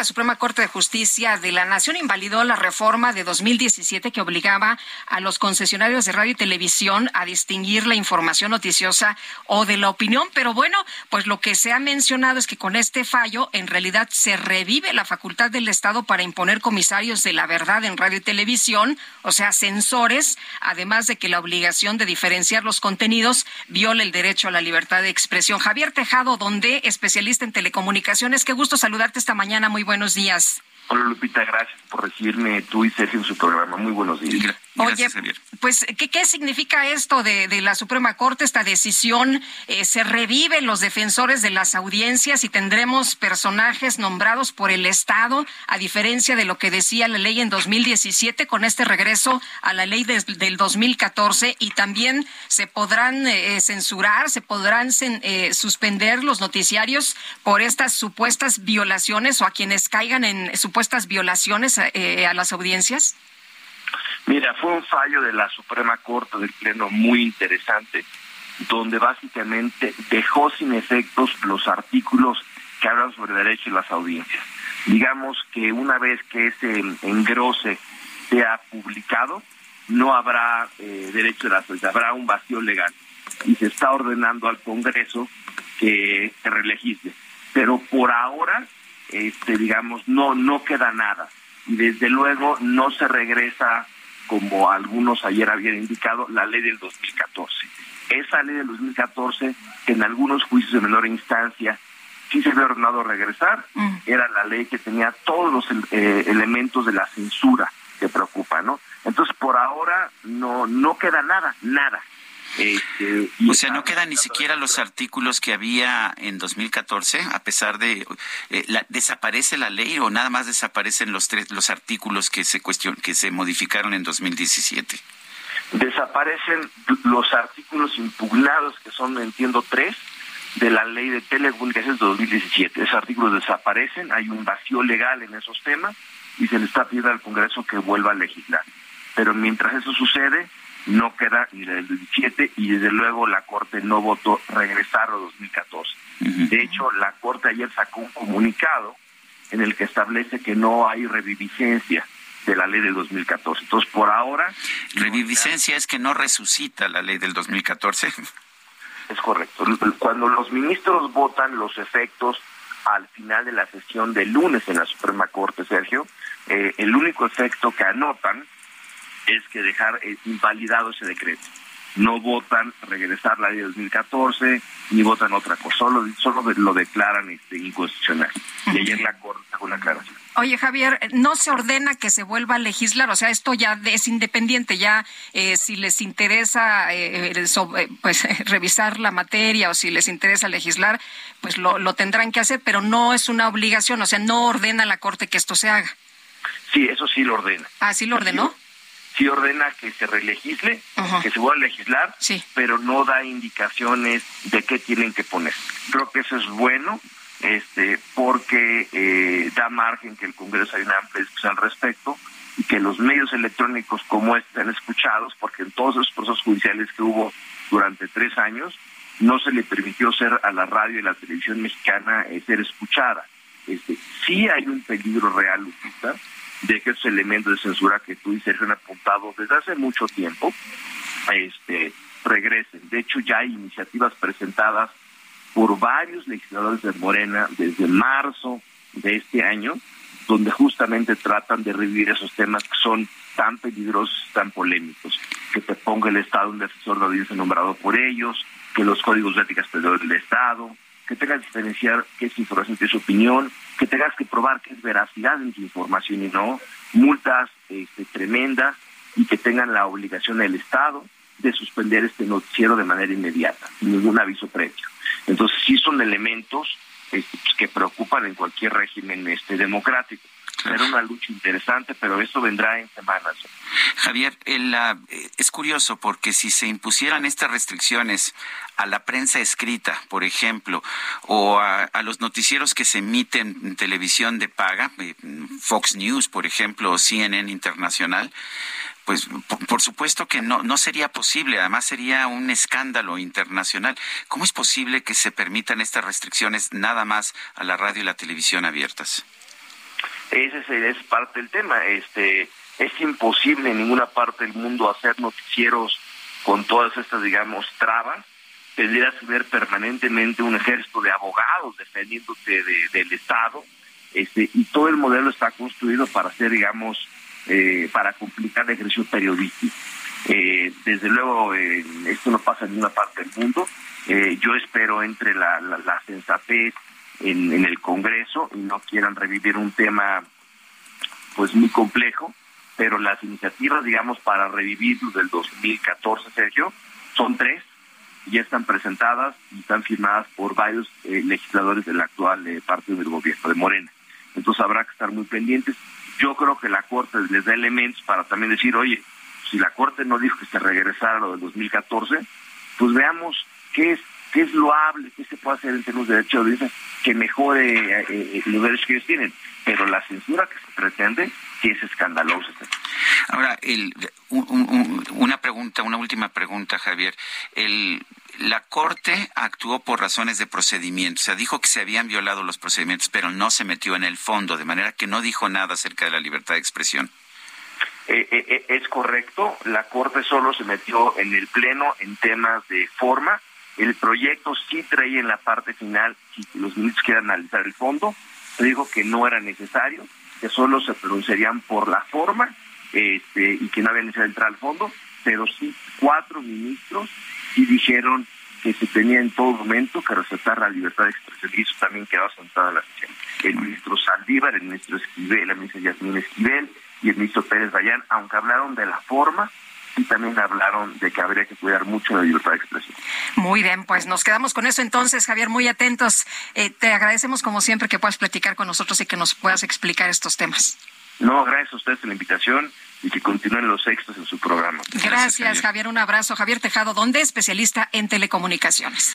La Suprema Corte de Justicia de la Nación invalidó la reforma de 2017 que obligaba a los concesionarios de radio y televisión a distinguir la información noticiosa o de la opinión. Pero bueno, pues lo que se ha mencionado es que con este fallo en realidad se revive la facultad del Estado para imponer comisarios de la verdad en radio y televisión, o sea, censores, además de que la obligación de diferenciar los contenidos viola el derecho a la libertad de expresión. Javier Tejado, donde especialista en telecomunicaciones, qué gusto saludarte esta mañana. Muy buenos días. Hola Lupita, gracias por recibirme tú y Sergio en su programa. Muy buenos días. Oye, pues, ¿qué, ¿qué, significa esto de, de, la Suprema Corte, esta decisión? Eh, ¿Se reviven los defensores de las audiencias y tendremos personajes nombrados por el Estado, a diferencia de lo que decía la ley en 2017, con este regreso a la ley de, del 2014? Y también se podrán eh, censurar, se podrán eh, suspender los noticiarios por estas supuestas violaciones o a quienes caigan en supuestas violaciones eh, a las audiencias? Mira, fue un fallo de la Suprema Corte del Pleno muy interesante, donde básicamente dejó sin efectos los artículos que hablan sobre derecho y las audiencias. Digamos que una vez que ese engrose sea publicado, no habrá eh, derecho de la audiencia, habrá un vacío legal. Y se está ordenando al Congreso que se relegisle. Pero por ahora, este, digamos, no, no queda nada. Y desde luego no se regresa como algunos ayer habían indicado, la ley del 2014. Esa ley del 2014, que en algunos juicios de menor instancia sí se había ordenado regresar, mm. era la ley que tenía todos los eh, elementos de la censura que preocupa, ¿no? Entonces, por ahora no no queda nada, nada. Este, o sea, no quedan ni siquiera los artículos que había en 2014, a pesar de eh, la, desaparece la ley o nada más desaparecen los tres los artículos que se cuestion, que se modificaron en 2017. Desaparecen los artículos impugnados que son, entiendo, tres de la ley de telecomunicaciones de 2017. Esos artículos desaparecen, hay un vacío legal en esos temas y se le está pidiendo al Congreso que vuelva a legislar. Pero mientras eso sucede, no queda ni del 17 y desde luego la Corte no votó regresar a 2014. De hecho, la Corte ayer sacó un comunicado en el que establece que no hay reviviscencia de la ley del 2014. Entonces, por ahora... Reviviscencia es que no resucita la ley del 2014. Es correcto. Cuando los ministros votan los efectos al final de la sesión del lunes en la Suprema Corte, Sergio, eh, el único efecto que anotan es que dejar eh, invalidado ese decreto. No votan regresar la ley de 2014 ni votan otra cosa, solo, solo lo declaran este, inconstitucional. Y ayer la Corte sacó una aclaración. Oye, Javier, ¿no se ordena que se vuelva a legislar? O sea, esto ya es independiente, ya eh, si les interesa eh, pues revisar la materia o si les interesa legislar, pues lo, lo tendrán que hacer, pero no es una obligación, o sea, no ordena la Corte que esto se haga. Sí, eso sí lo ordena. ¿Ah, sí lo ordenó? Sí ordena que se relegisle, que se vuelva a legislar, pero no da indicaciones de qué tienen que poner. Creo que eso es bueno, este, porque eh, da margen que el Congreso haya una amplia discusión al respecto y que los medios electrónicos como este estén escuchados, porque en todos esos procesos judiciales que hubo durante tres años, no se le permitió ser a la radio y la televisión mexicana eh, ser escuchada. Este, sí hay un peligro real, Lupita, de que esos elementos de censura que tú y Sergio han apuntado desde hace mucho tiempo este, regresen. De hecho, ya hay iniciativas presentadas por varios legisladores de Morena desde marzo de este año, donde justamente tratan de revivir esos temas que son tan peligrosos, tan polémicos, que te ponga el Estado un defensor de audiencia nombrado por ellos, que los códigos de ética del Estado, que tengas que diferenciar qué es información y es opinión, que tengas que probar que es veracidad en tu información y no, multas este, tremendas y que tengan la obligación del Estado de suspender este noticiero de manera inmediata, sin ningún aviso previo. Entonces sí son elementos este, pues, que preocupan en cualquier régimen este democrático. Será una lucha interesante, pero eso vendrá en semanas. Javier, el, es curioso porque si se impusieran estas restricciones a la prensa escrita, por ejemplo, o a, los noticieros que se emiten en televisión de paga, eh, Fox News, por ejemplo, o CNN Internacional, pues por, supuesto que no, no sería posible, además sería un escándalo internacional. ¿Cómo es posible que se permitan estas restricciones nada más a la radio y la televisión abiertas? Ese es, parte del tema. Este, es imposible en ninguna parte del mundo hacer noticieros con todas estas, digamos, trabas. Tendrías que ver permanentemente un ejército de abogados defendiéndote del Estado. Este, y todo el modelo está construido para ser, digamos, eh, para complicar el ejercicio periodístico. Eh, desde luego, eh, esto no pasa en ninguna parte del mundo. yo espero entre la, la, sensatez en, el Congreso y no quieran revivir un tema pues muy complejo, pero las iniciativas, digamos, para revivirlo del 2014, Sergio, son tres, ya están presentadas y están firmadas por varios legisladores del actual partido del gobierno de Morena. Entonces habrá que estar muy pendientes. Yo creo que la Corte les da elementos para también decir, oye, si la Corte no dijo que se regresara lo del 2014, pues veamos qué es qué es loable, qué se puede hacer en términos de derecho de audiencia que mejore eh, eh, los derechos que ellos tienen. Pero la censura que se pretende es escandalosa. Ahora, el, una pregunta, una última pregunta, Javier. El, la Corte actuó por razones de procedimiento. O sea, dijo que se habían violado los procedimientos, pero no se metió en el fondo, de manera que no dijo nada acerca de la libertad de expresión. Eh, eh, eh, es correcto, la Corte solo se metió en el Pleno en temas de forma. El proyecto sí traía en la parte final, si los ministros quieren analizar el fondo, se dijo que no era necesario, que solo se pronunciarían por la forma este, y que no había necesidad de entrar al fondo, pero sí cuatro ministros y dijeron que se tenía en todo momento que respetar la libertad de expresión y eso también quedó sentada en la sesión. El ministro Saldívar, el ministro Esquivel, la ministra Yasmín Esquivel y el ministro Pérez Bayán, aunque hablaron de la forma, y también hablaron de que habría que cuidar mucho la libertad de expresión. Muy bien, pues nos quedamos con eso entonces, Javier, muy atentos. Eh, te agradecemos como siempre que puedas platicar con nosotros y que nos puedas explicar estos temas. No, gracias a ustedes por la invitación y que continúen los éxitos en su programa. Gracias, Javier. Un abrazo. Javier Tejado, ¿dónde? Especialista en telecomunicaciones.